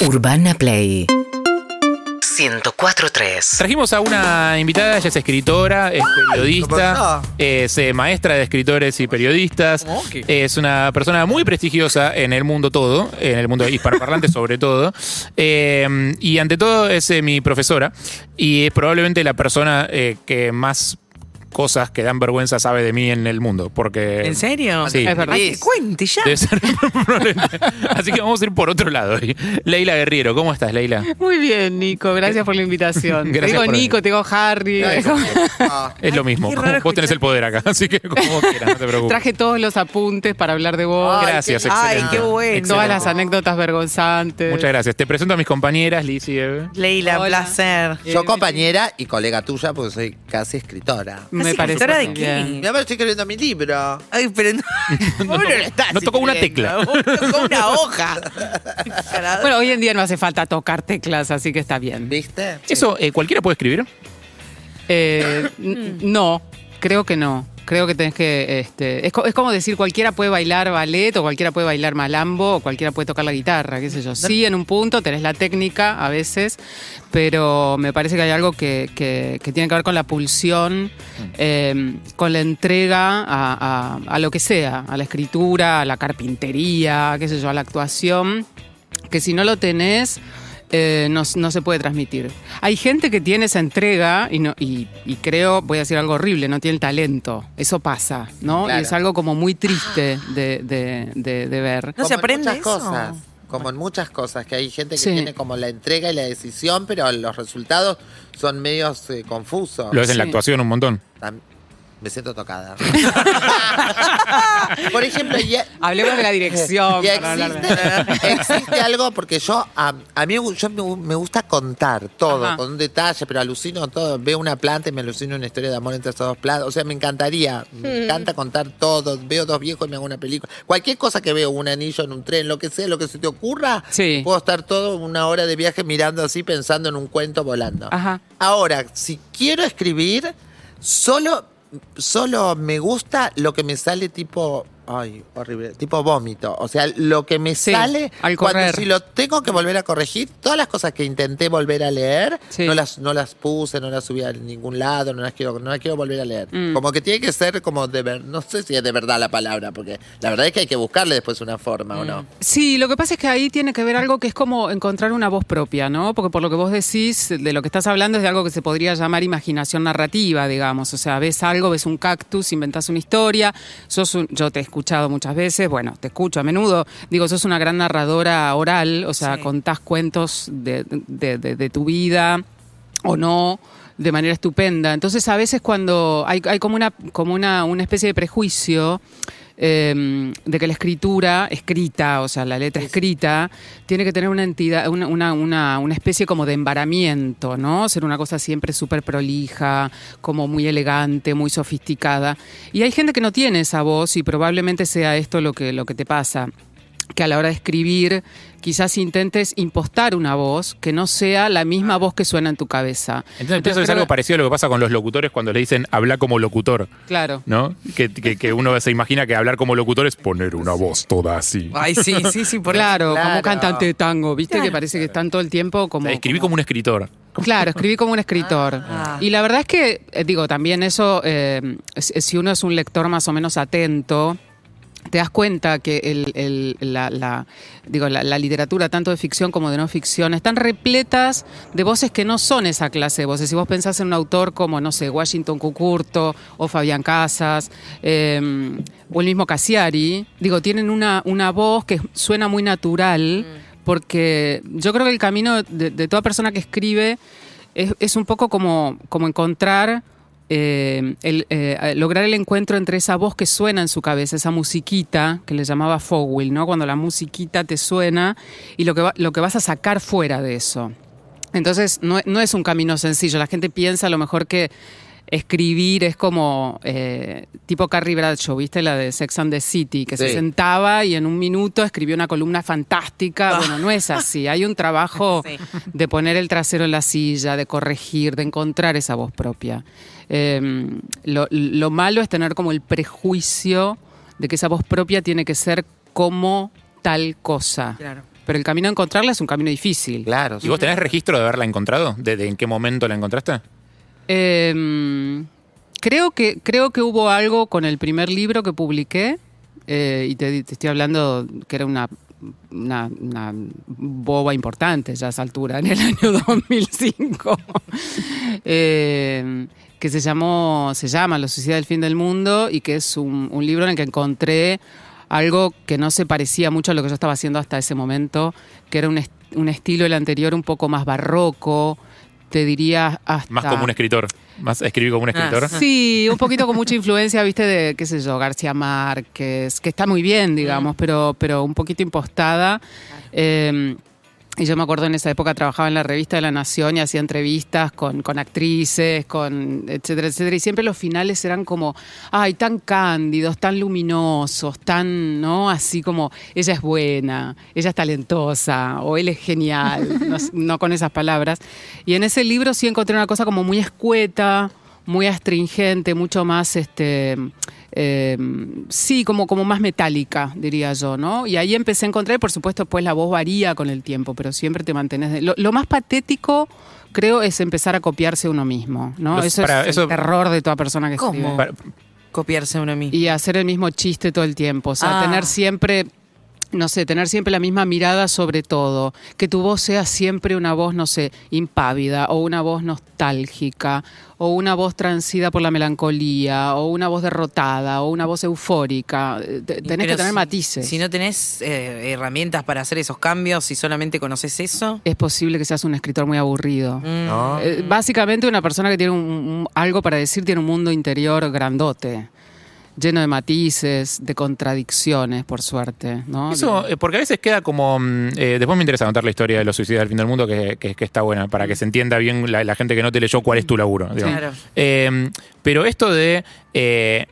Urbana Play. 104.3 Trajimos a una invitada, ella es escritora, es periodista, es eh, maestra de escritores y periodistas, es una persona muy prestigiosa en el mundo todo, en el mundo hispanoparlante sobre todo, eh, y ante todo es eh, mi profesora y es probablemente la persona eh, que más cosas que dan vergüenza sabe de mí en el mundo, porque... ¿En serio? Sí. Es verdad. Ay, que cuente ya. Debe ser. Así que vamos a ir por otro lado. hoy. Leila Guerriero, ¿cómo estás, Leila? Muy bien, Nico. Gracias por la invitación. Gracias te digo por Nico, te digo Harry. Es lo mismo. qué Vos tenés el poder acá, así que como vos quieras, no te preocupes. Traje todos los apuntes para hablar de vos. Gracias, Ay, excelente. qué bueno. Excelente. Todas las anécdotas vergonzantes. Muchas gracias. Te presento a mis compañeras, Liz y Eve. Leila, Hola. placer. Yo compañera y colega tuya porque soy casi escritora. Me ¿Casi parece escritora de qué? Mi amor, estoy escribiendo mi libro. Ay, pero no. No, lo estás no tocó una tecla. Vos Tocó una hoja. Bueno, hoy en día no hace falta tocar teclas, así que está bien. ¿Viste? Eso, eh, ¿cualquiera puede escribir? Eh, no, creo que no. Creo que tenés que. Este, es, co- es como decir cualquiera puede bailar ballet o cualquiera puede bailar malambo o cualquiera puede tocar la guitarra, qué sé yo. Sí, en un punto tenés la técnica a veces, pero me parece que hay algo que, que- que tiene que ver con la pulsión, eh, con la entrega a, a- a lo que sea, a la escritura, a la carpintería, qué sé yo, a la actuación, que si no lo tenés eh, no, no se puede transmitir. Hay gente que tiene esa entrega y, no, y, y creo, voy a decir algo horrible, no tiene el talento. Eso pasa, ¿no? Claro. Y es algo como muy triste de, de- de- de ver. ¿No se Como en aprende muchas eso? cosas. Como en muchas cosas, que hay gente que Sí. tiene como la entrega y la decisión, pero los resultados son medios eh, confusos. Lo ves en la actuación un montón. Tam- Me siento tocada. Por ejemplo, ya, Hablemos de la dirección. ya para hablar de- existe, existe algo porque yo a, a mí yo me, me gusta contar todo Ajá. con un detalle, pero alucino todo. Veo una planta y me alucino una historia de amor entre esas dos plantas. O sea, me encantaría, me encanta contar todo. Veo dos viejos y me hago una película. Cualquier cosa que veo, un anillo en un tren, lo que sea, lo que se te ocurra, Sí. puedo estar todo una hora de viaje mirando así, pensando en un cuento volando. Ajá. Ahora, si quiero escribir, solo, solo me gusta lo que me sale tipo. Ay, horrible. Tipo vómito. O sea, lo que me Sí, sale. al cuando correr. si lo tengo que volver a corregir, todas las cosas que intenté volver a leer, Sí. no, las, no las puse, no las subí a ningún lado, no las quiero, no las quiero volver a leer. Mm. Como que tiene que ser como de ver. No sé si es de verdad la palabra, porque la verdad es que hay que buscarle después una forma, ¿o no? Sí, lo que pasa es que ahí tiene que ver algo que es como encontrar una voz propia, ¿no? Porque por lo que vos decís, de lo que estás hablando es de algo que se podría llamar imaginación narrativa, digamos. O sea, ves algo, ves un cactus, inventás una historia. Sos un- yo te he escuchado muchas veces, bueno, te escucho a menudo. Digo, sos una gran narradora oral, o sea, Sí. contás cuentos de, de- de- de tu vida o no de manera estupenda. Entonces a veces cuando hay, hay como una como una, una especie de prejuicio eh, de que la escritura escrita, o sea, la letra escrita, tiene que tener una entidad, una, una, una, una especie como de embaramiento, ¿no? Ser una cosa siempre súper prolija, como muy elegante, muy sofisticada. Y hay gente que no tiene esa voz y probablemente sea esto lo que, lo que te pasa que a la hora de escribir quizás intentes impostar una voz que no sea la misma voz que suena en tu cabeza. Entonces, pienso que es algo parecido a lo que pasa con los locutores cuando le dicen habla como locutor, Claro. ¿no? Que, que- que uno se imagina que hablar como locutor es poner una voz toda así. Ay, sí, sí, sí, por Claro, como cantante de tango, ¿viste? Que parece que están todo el tiempo O como... sea, escribí como un escritor. Claro, escribí como un escritor. Ah. Y la verdad es que, eh, digo, también eso, eh, si uno es un lector más o menos atento, te das cuenta que el, el- la, la- digo, la, la literatura, tanto de ficción como de no ficción, están repletas de voces que no son esa clase de voces. Si vos pensás en un autor como, no sé, Washington Cucurto o Fabián Casas eh, o el mismo Cassiari, digo, tienen una, una voz que suena muy natural, porque yo creo que el camino de, de toda persona que escribe es, es un poco como, como encontrar eh, eh, lograr el encuentro entre esa voz que suena en su cabeza, esa musiquita que le llamaba Fogwill, ¿no? Cuando la musiquita te suena y lo que, lo que vas a sacar fuera de eso. Entonces, no, no es un camino sencillo. La gente piensa a lo mejor que escribir es como eh, tipo Carrie Bradshaw, ¿viste? La de Sex and the City, que se sentaba y en un minuto escribió una columna fantástica. Bueno, no es así. Hay un trabajo Sí. de poner el trasero en la silla, de corregir, de encontrar esa voz propia. Eh, lo, lo malo es tener como el prejuicio de que esa voz propia tiene que ser como tal cosa. Claro. pero el camino a encontrarla es un camino difícil. Claro. ¿Y vos tenés registro de haberla encontrado? ¿De, de en qué momento la encontraste? Eh, creo, que, creo que hubo algo con el primer libro que publiqué, eh, y te, estoy hablando que era una, boba importante ya a esa altura, en el año 2005, eh, que se, llamó, se llama La Sociedad del Fin del Mundo y que es un, libro en el que encontré algo que no se parecía mucho a lo que yo estaba haciendo hasta ese momento, que era un, un estilo el anterior un poco más barroco, te diría hasta... Más como un escritor. Más escribir como un escritor. Sí, un poquito con mucha influencia, viste, de, qué sé yo, García Márquez, que está muy bien, digamos, pero, pero un poquito impostada. Eh, y yo me acuerdo en esa época trabajaba en la revista de La Nación y hacía entrevistas con, con actrices, con etcétera, etcétera. Y siempre los finales eran como, ay, tan cándidos, tan luminosos, tan, ¿no? Así como, ella es buena, ella es talentosa, o él es genial, no, no con esas palabras. Y en ese libro sí encontré una cosa como muy escueta, muy astringente, mucho más, este, eh, sí, como, como más metálica, diría yo, ¿no? Y ahí empecé a encontrar, y por supuesto, pues la voz varía con el tiempo, pero siempre te mantenés... de- Lo, lo más patético, creo, es empezar a copiarse uno mismo, ¿no? Los- eso para- es eso- el terror de toda persona que ¿Cómo? escribe. Para- Copiarse uno mí. Y hacer el mismo chiste todo el tiempo, o sea, Ah. tener siempre... No sé, tener siempre la misma mirada sobre todo. Que tu voz sea siempre una voz, no sé, impávida, o una voz nostálgica, o una voz transida por la melancolía, o una voz derrotada, o una voz eufórica. Eh, te- Tenés Pero que tener si- matices. Si no tenés eh, herramientas para hacer esos cambios, si solamente conoces eso. Es posible que seas un escritor muy aburrido. mm, ¿No? Eh, básicamente una persona que tiene un- un- algo para decir tiene un mundo interior grandote, lleno de matices, de contradicciones, por suerte. ¿no? Eso, eh, porque a veces queda como. mm, eh, después me interesa contar la historia de los suicidios del fin del mundo, que, que- que está buena, para que se entienda bien la, la gente que no te leyó cuál es tu laburo. digamos. Claro. Eh, pero esto de. eh,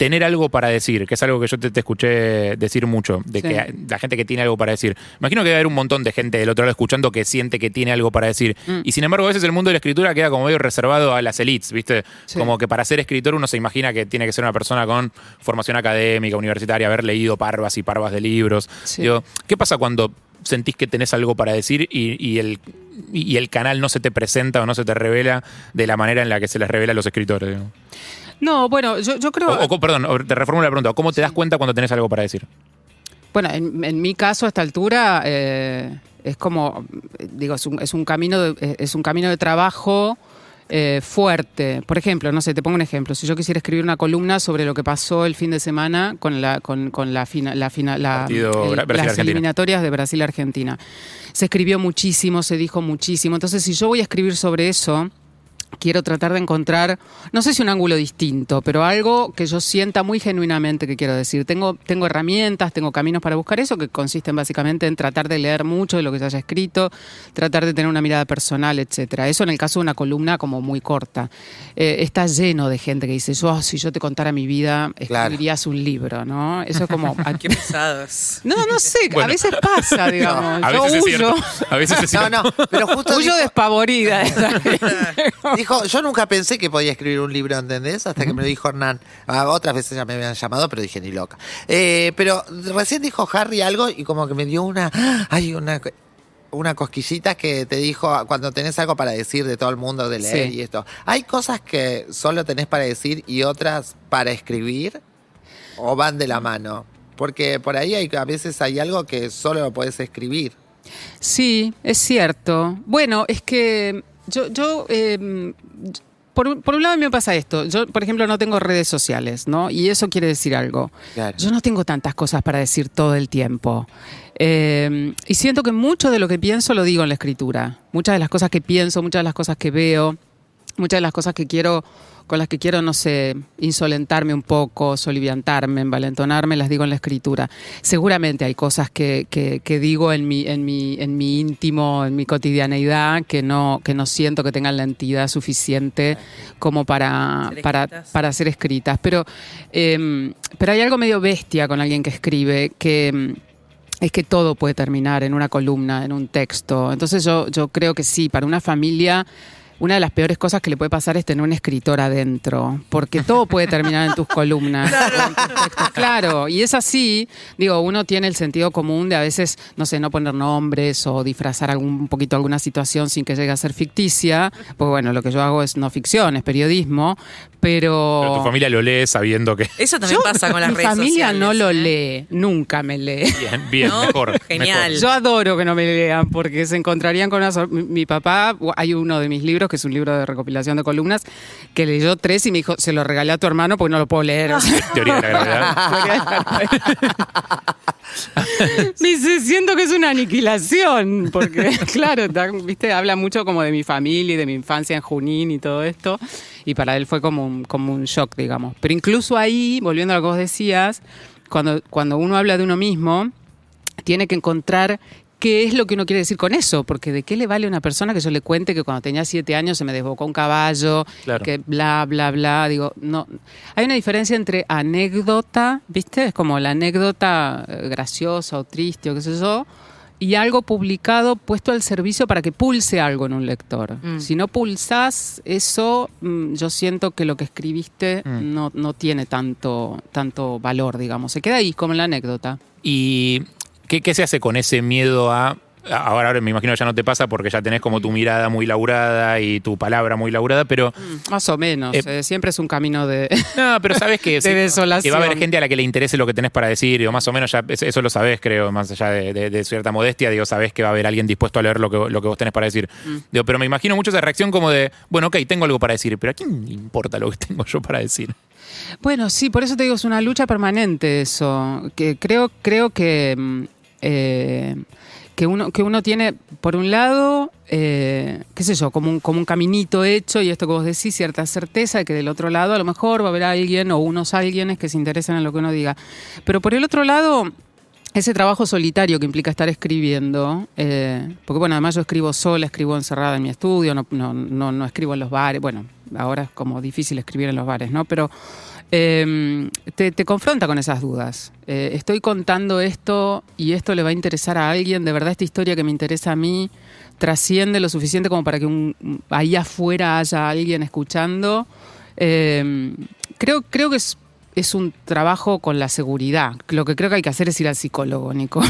Tener algo para decir, que es algo que yo te, te escuché decir mucho, de Sí. que la gente que tiene algo para decir. Imagino que debe haber un montón de gente del otro lado escuchando que siente que tiene algo para decir. Mm. Y sin embargo, a veces el mundo de la escritura queda como medio reservado a las elites, ¿viste? Sí. Como que para ser escritor uno se imagina que tiene que ser una persona con formación académica, universitaria, haber leído parvas y parvas de libros. Sí. Digo, ¿qué pasa cuando sentís que tenés algo para decir y, y el, y el canal no se te presenta o no se te revela de la manera en la que se les revela a los escritores? No, bueno, yo, yo creo... O, o, perdón, te reformulo la pregunta. ¿Cómo te das cuenta cuando tenés algo para decir? Bueno, en, en mi caso a esta altura eh, es como, digo, es un, es un camino de, es un camino de trabajo eh, fuerte. Por ejemplo, no sé, te pongo un ejemplo. Si yo quisiera escribir una columna sobre lo que pasó el fin de semana con la, con, con la, fina- la, fina- las eliminatorias de Brasil-Argentina. Se escribió muchísimo, se dijo muchísimo. Entonces, si yo voy a escribir sobre eso, quiero tratar de encontrar, no sé si un ángulo distinto, pero algo que yo sienta muy genuinamente que quiero decir. Tengo, tengo herramientas, tengo caminos para buscar eso, que consisten básicamente en tratar de leer mucho de lo que se haya escrito, tratar de tener una mirada personal, etcétera. Eso en el caso de una columna como muy corta. Eh, está lleno de gente que dice, yo, si yo te contara mi vida, Claro. escribirías un libro, ¿no? Eso es como... Qué pesados. No, no sé, a veces pasa, digamos. A yo veces es huyo, cierto. A veces es No, cierto. no, pero justo huyo dijo, despavorida. Dijo, yo nunca pensé que podía escribir un libro, ¿entendés? Hasta que me lo dijo Hernán. Ah, otras veces ya me habían llamado, pero dije ni loca. Eh, pero recién dijo Harry algo y como que me dio una, ay, una, una cosquillita que te dijo cuando tenés algo para decir de todo el mundo, de leer Sí. y esto. ¿Hay cosas que solo tenés para decir y otras para escribir? ¿O van de la mano? Porque por ahí hay, a veces hay algo que solo lo puedes escribir. Sí, es cierto. Bueno, es que yo, yo eh, por, un- por un lado a mí me pasa esto. Yo, por ejemplo, no tengo redes sociales, ¿no? Y eso quiere decir algo. Claro. Yo no tengo tantas cosas para decir todo el tiempo. Eh, y siento que mucho de lo que pienso lo digo en la escritura. Muchas de las cosas que pienso, muchas de las cosas que veo, muchas de las cosas que quiero, con las que quiero, no sé, insolentarme un poco, soliviantarme, envalentonarme, las digo en la escritura. Seguramente hay cosas que, que- que digo en mi, en, mi, en mi íntimo, en mi cotidianeidad, que no, que no siento que tengan la entidad suficiente como para, Ser para, escritas. para ser escritas. Pero, eh, pero hay algo medio bestia con alguien que escribe, que mm, es que todo puede terminar en una columna, en un texto. Entonces yo, yo creo que sí, para una familia una de las peores cosas que le puede pasar es tener un escritor adentro, porque todo puede terminar en tus columnas. Claro. claro, y es así, digo, uno tiene el sentido común de a veces, no sé, no poner nombres o disfrazar algún, un poquito alguna situación sin que llegue a ser ficticia, porque bueno, lo que yo hago es no ficción, es periodismo, pero... Pero tu familia lo lee sabiendo que... Eso también pasa con las Mi redes familia sociales, no lo ¿eh? lee, nunca me lee. Bien, bien, ¿No? mejor. Genial. mejor. Yo adoro que no me lean porque se encontrarían con una... sor- Mi, mi papá, hay uno de mis libros, que es un libro de recopilación de columnas, que leyó tres y me dijo, se lo regalé a tu hermano porque no lo puedo leer. O sea, Teoría de la gravedad. me dice, siento que es una aniquilación, porque claro, viste, habla mucho como de mi familia y de mi infancia en Junín y todo esto, y para él fue como un, como un shock, digamos. Pero incluso ahí, volviendo a lo que vos decías, cuando, cuando uno habla de uno mismo, tiene que encontrar qué es lo que uno quiere decir con eso, porque de qué le vale a una persona que yo le cuente que cuando tenía siete años se me desbocó un caballo, Claro. que bla, bla, bla, digo, no. Hay una diferencia entre anécdota, ¿viste? Es como la anécdota eh, graciosa o triste o qué sé yo, y algo publicado puesto al servicio para que pulse algo en un lector. Mm. Si no pulsás eso, mm, yo siento que lo que escribiste Mm. no, no tiene tanto, tanto valor, digamos. Se queda ahí, como en la anécdota. ¿Y qué, qué se hace con ese miedo a... Ahora, ahora me imagino que ya no te pasa porque ya tenés como tu mirada muy laburada y tu palabra muy laburada, pero... Más o menos. Eh, eh, siempre es un camino de. No, pero sabes que, De sí, desolación. que va a haber gente a la que le interese lo que tenés para decir, digo, más o menos ya eso lo sabés, creo, más allá de, de- de cierta modestia, digo, sabés que va a haber alguien dispuesto a leer lo que, lo que vos tenés para decir. Mm. Digo, pero me imagino mucho esa reacción como de, bueno, ok, tengo algo para decir, pero ¿a quién le importa lo que tengo yo para decir? Bueno, sí, por eso te digo, es una lucha permanente eso. Que creo, creo que. mm, eh, que uno, que uno tiene, por un lado, eh, qué sé yo, como un, como un caminito hecho, y esto que vos decís, cierta certeza de que del otro lado a lo mejor va a haber alguien o unos alguienes que se interesen en lo que uno diga. Pero por el otro lado, ese trabajo solitario que implica estar escribiendo, eh, porque bueno, además yo escribo sola, escribo encerrada en mi estudio, no, no, no, no escribo en los bares, bueno, ahora es como difícil escribir en los bares, ¿no? Pero eh, te, confronta con esas dudas. Eh, estoy contando esto y esto le va a interesar a alguien, de verdad esta historia que me interesa a mí trasciende lo suficiente como para que un, ahí afuera haya alguien escuchando. Eh, creo, creo que es, es un trabajo con la seguridad. Lo que creo que hay que hacer es ir al psicólogo, Nico.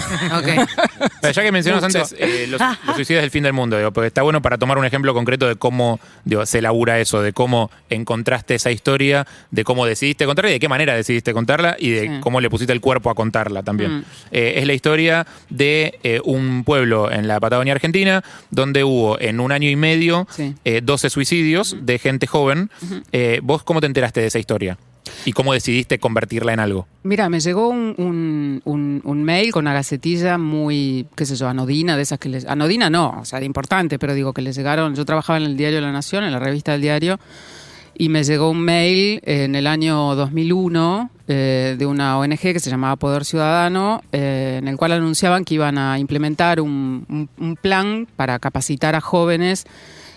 Pero ya que mencionas Mucho. antes eh, los, los suicidios del fin del mundo, digo, porque está bueno para tomar un ejemplo concreto de cómo digo, se labura eso, de cómo encontraste esa historia, de cómo decidiste contarla y de qué manera decidiste contarla y de Sí. cómo le pusiste el cuerpo a contarla también. Mm. Eh, es la historia de eh, un pueblo en la Patagonia Argentina donde hubo en un año y medio Sí. eh, 12 suicidios de gente joven. Eh, ¿Vos cómo te enteraste de esa historia? ¿Y cómo decidiste convertirla en algo? Mira, me llegó un, un- mail con una gacetilla muy, qué sé yo, anodina, de esas que les... Anodina no, o sea, importante, pero digo que le llegaron... Yo trabajaba en el diario La Nación, en la revista del diario, y me llegó un mail en el año 2001 eh, de una ONG que se llamaba Poder Ciudadano, eh, en el cual anunciaban que iban a implementar un plan para capacitar a jóvenes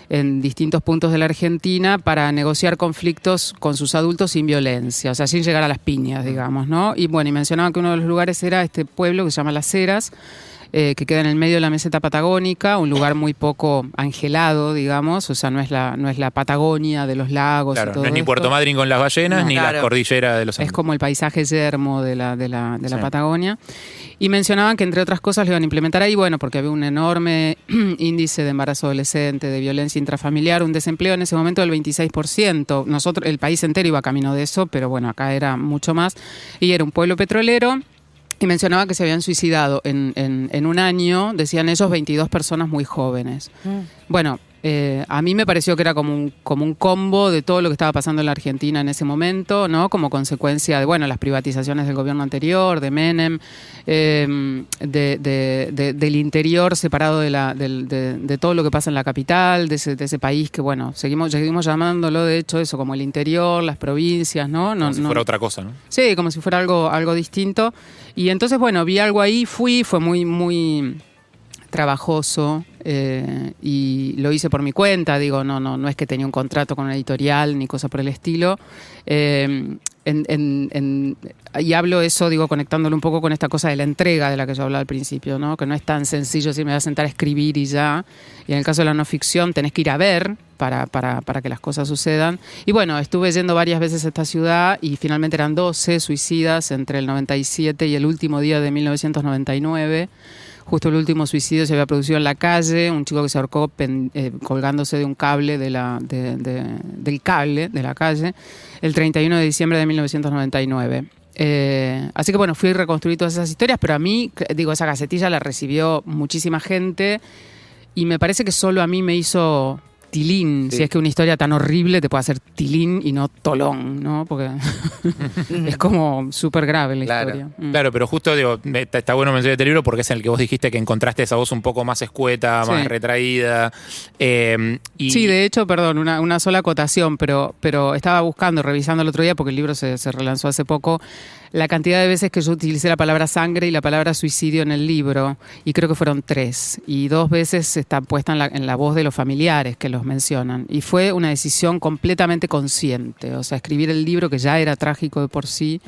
en distintos puntos de la Argentina para negociar conflictos con sus adultos sin violencia, o sea, sin llegar a las piñas, digamos, ¿no? Y bueno, y mencionaban que uno de los lugares era este pueblo que se llama Las Heras, eh, que queda en el medio de la meseta patagónica, un lugar muy poco angelado, digamos, o sea, no es la, no es la Patagonia de los lagos. y Claro, todo no es ni esto. Puerto Madryn con las ballenas, No. ni Claro. la cordillera de los Es Andes. como el paisaje yermo de la, de la, de la Sí. Patagonia. Y mencionaban que, entre otras cosas, lo iban a implementar ahí, bueno, porque había un enorme índice de embarazo adolescente, de violencia intrafamiliar, un desempleo en ese momento del 26%. Nosotros, el país entero iba camino de eso, pero bueno, acá era mucho más. Y era un pueblo petrolero. Y mencionaba que se habían suicidado en, en- en un año, decían ellos, 22 personas muy jóvenes. Bueno, eh, a mí me pareció que era como un, como un combo de todo lo que estaba pasando en la Argentina en ese momento, ¿no? Como consecuencia de, bueno, las privatizaciones del gobierno anterior, de Menem, eh, de- de- de- del interior separado de, la, de, de todo lo que pasa en la capital, de ese, de ese país que, bueno, seguimos, seguimos llamándolo, de hecho, eso, como el interior, las provincias, ¿no? no Como si no- fuera otra cosa, ¿no? Sí, como si fuera algo, algo distinto. Y entonces, bueno, vi algo ahí, fui, fue muy, muy trabajoso eh, y lo hice por mi cuenta, digo, no, no, no es que tenía un contrato con una editorial ni cosa por el estilo. Eh, y hablo eso, digo, conectándolo un poco con esta cosa de la entrega de la que yo hablaba al principio, ¿no? Que no es tan sencillo si me voy a sentar a escribir y ya. Y en el caso de la no ficción tenés que ir a ver para, para, para que las cosas sucedan. Y bueno, estuve yendo varias veces a esta ciudad y finalmente eran 12 suicidas entre el 97 y el último día de 1999. Justo el último suicidio se había producido en la calle, un chico que se ahorcó eh, colgándose de un cable de la, del cable de la calle, el 31 de diciembre de 1999. Eh, así que bueno, fui a reconstruir todas esas historias, pero a mí, digo, esa gacetilla la recibió muchísima gente y me parece que solo a mí me hizo tilín, si es que una historia tan horrible te puede hacer tilín y no tolón, ¿no? Porque es como súper grave la historia. Mm. Claro, pero justo digo, está bueno mencionar este libro porque es en el que vos dijiste que encontraste esa voz un poco más escueta, más retraída. Eh, sí, de hecho, perdón, una, sola acotación, pero, pero estaba buscando, revisando el otro día, porque el libro se, se relanzó hace poco la cantidad de veces que yo utilicé la palabra sangre y la palabra suicidio en el libro, y creo que fueron tres, y dos veces está puesta en la, voz de los familiares que los mencionan, y fue una decisión completamente consciente, o sea, escribir el libro que ya era trágico de por sí,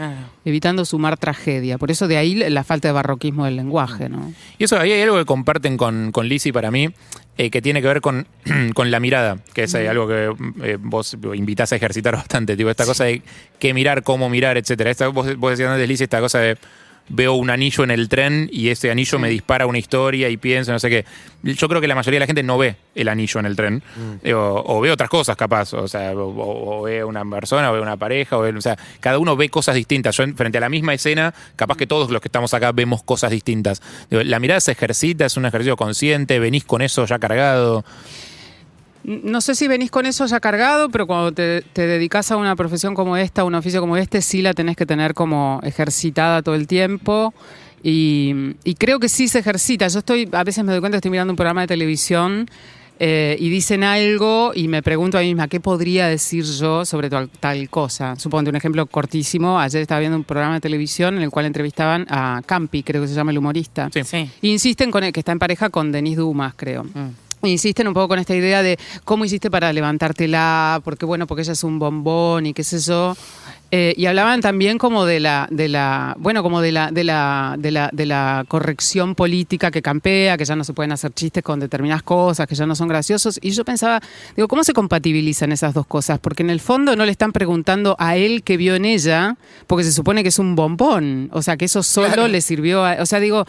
evitando sumar tragedia, por eso de ahí la falta de barroquismo del lenguaje, ¿no? Y eso, ahí hay algo que comparten con, con Lizzie para mí, eh, que tiene que ver con, con, la mirada, que es eh, algo que eh, vos invitás a ejercitar bastante, tipo, esta cosa de qué mirar, cómo mirar, etcétera. Esta, vos, vos decías antes, Liz, esta cosa de veo un anillo en el tren y ese anillo me dispara una historia y pienso, no sé qué. Yo creo que la mayoría de la gente no ve el anillo en el tren. Mm. O, ve otras cosas, capaz. O sea, o, ve una persona, o ve una pareja. O, sea, cada uno ve cosas distintas. Yo, frente a la misma escena, capaz que todos los que estamos acá vemos cosas distintas. la mirada se ejercita, es un ejercicio consciente, venís con eso ya cargado. No sé si venís con eso ya cargado, pero cuando te, dedicas a una profesión como esta, a un oficio como este, sí la tenés que tener como ejercitada todo el tiempo. Y, creo que sí se ejercita. Yo estoy, a veces me doy cuenta que estoy mirando un programa de televisión eh, y dicen algo y me pregunto a mí misma, ¿qué podría decir yo sobre tal, tal cosa? Supongo un ejemplo cortísimo. Ayer estaba viendo un programa de televisión en el cual entrevistaban a Campi, creo que se llama el humorista. Sí. insisten con que está en pareja con Denis Dumas, creo. Mm insisten un poco con esta idea de cómo hiciste para levantártela, porque bueno, porque ella es un bombón y qué sé yo. Eh, y hablaban también como de la, de la, bueno, como de la, de la, de la, de la corrección política que campea, que ya no se pueden hacer chistes con determinadas cosas, que ya no son graciosos. Y yo pensaba, digo, ¿cómo se compatibilizan esas dos cosas? Porque en el fondo no le están preguntando a él que vio en ella, porque se supone que es un bombón. O sea, que eso solo le sirvió a. O sea, digo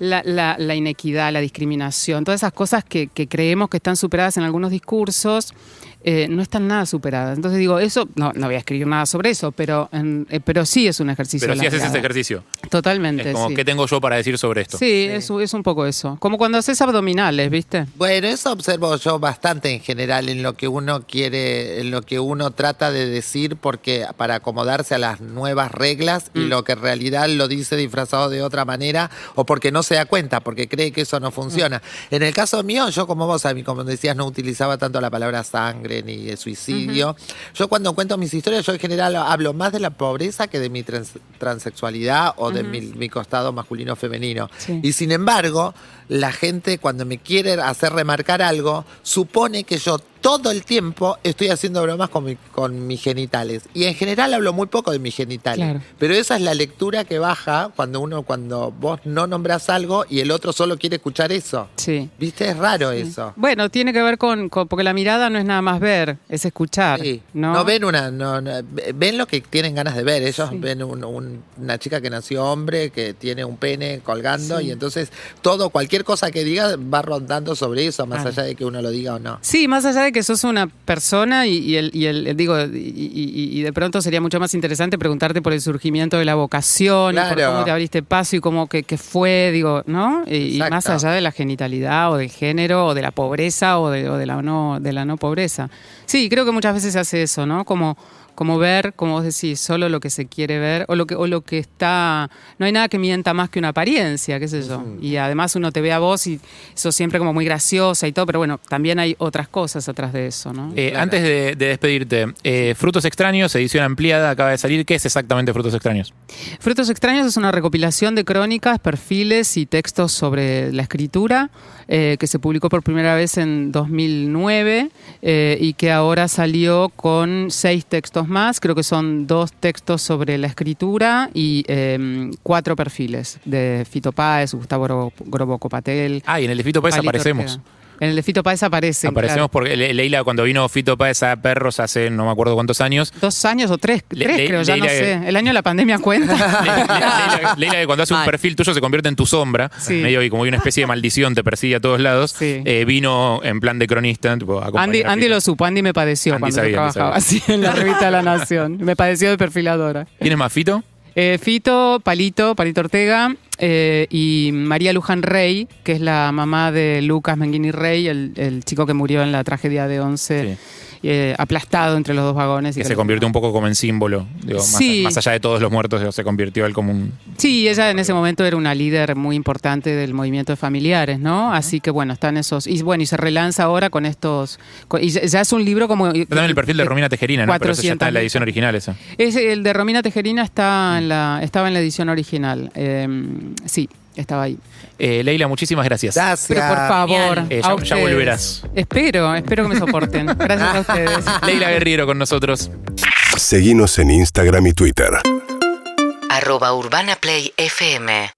la, la, la, inequidad, la discriminación, todas esas cosas que, que, creemos que están superadas en algunos discursos, eh, no están nada superadas. Entonces digo, eso, no, no voy a escribir nada sobre eso, pero, eh, pero sí es un ejercicio. Pero sí haces ese ejercicio. Totalmente. Es como, ¿qué tengo yo para decir sobre esto? Sí, Es, es, un poco eso. Como cuando haces abdominales, ¿viste? Bueno, eso observo yo bastante en general en lo que uno quiere, en lo que uno trata de decir, porque para acomodarse a las nuevas reglas y mm. lo que en realidad lo dice disfrazado de otra manera, o porque no se da cuenta, porque cree que eso no funciona. Mm. En el caso mío, yo como vos, a mí, como decías, no utilizaba tanto la palabra sangre ni de suicidio. Yo cuando cuento mis historias, yo en general hablo más de la pobreza que de mi transexualidad o de mi, costado masculino femenino. Y sin embargo, la gente cuando me quiere hacer remarcar algo, supone que yo todo el tiempo estoy haciendo bromas con, con mis genitales. Y en general hablo muy poco de mis genitales. Pero esa es la lectura que baja cuando uno, cuando vos no nombras algo y el otro solo quiere escuchar eso. Sí. ¿Viste? Es raro eso. Bueno, tiene que ver con, porque la mirada no es nada más ver, es escuchar. ¿no? ven una, no, ven lo que tienen ganas de ver. Ellos ven una chica que nació hombre, que tiene un pene colgando y entonces todo, cualquier cosa que diga va rondando sobre eso, más allá de que uno lo diga o no. Sí, más allá de que sos una persona y, el, y el, digo, y, de pronto sería mucho más interesante preguntarte por el surgimiento de la vocación, y por cómo te abriste paso y cómo que, fue, digo, ¿no? Y, más allá de la genitalidad o del género o de la pobreza o de, o de la no de la no pobreza. Sí, creo que muchas veces se hace eso, ¿no? Como como ver, como vos decís, solo lo que se quiere ver o lo que, o lo que está... No hay nada que mienta más que una apariencia, qué sé yo. Y además uno te ve a vos y eso siempre como muy graciosa y todo, pero bueno, también hay otras cosas atrás de eso, ¿no? Eh, antes de, despedirte, eh, Frutos Extraños, edición ampliada, acaba de salir. ¿Qué es exactamente Frutos Extraños? Frutos Extraños es una recopilación de crónicas, perfiles y textos sobre la escritura eh, que se publicó por primera vez en 2009 y que ahora salió con seis textos más, creo que son dos textos sobre la escritura y em, cuatro perfiles de Fito Páez, Gustavo Grobo Copatel. Ah, y en el de Fito Páez aparecemos. Ortega. En el de Fito Páez aparecen. Aparecemos claro. porque Le- Leila, cuando vino Fito Páez a Perros hace no me acuerdo cuántos años. Dos años o tres, Le- tres le- creo, ya no sé. El año de la pandemia cuenta. Le- Le- Leila, Leila, que cuando hace un perfil tuyo se convierte en tu sombra, Sí. medio y como hay una especie de maldición, te persigue a todos lados. Sí. Eh, vino en plan de cronista. tipo, a acompañar Andy, a Andy Fito. lo supo, Andy me padeció Andy cuando sabía, yo trabajaba así en la revista de La Nación. Me padeció de perfiladora. ¿Quién es más, Fito? Eh, Fito, Palito, Palito Ortega eh, y María Luján Rey, que es la mamá de Lucas Menguini Rey, el, el chico que murió en la tragedia de Once, eh, aplastado entre los dos vagones. y Que se convirtió un poco como en símbolo. digo, más, Sí. más allá de todos los muertos, digo, se convirtió él como un. Sí, ella en ese momento era una líder muy importante del movimiento de familiares, ¿no? Así que bueno, están esos. Y bueno, y se relanza ahora con estos. con- y ya, es un libro como. También el perfil de Romina Tejerina, ¿no? Pero eso ya está en la 400.000. edición original, esa. Es, el de Romina Tejerina está en la, estaba en la edición original. Eh, sí, estaba ahí. Eh, Leila, muchísimas gracias. Gracias. Pero por favor. Eh, ya- volverás. Espero, espero que me soporten. Gracias a ustedes. Leila Guerriero con nosotros. Seguinos en Instagram y Twitter. arroba Urbana Play FM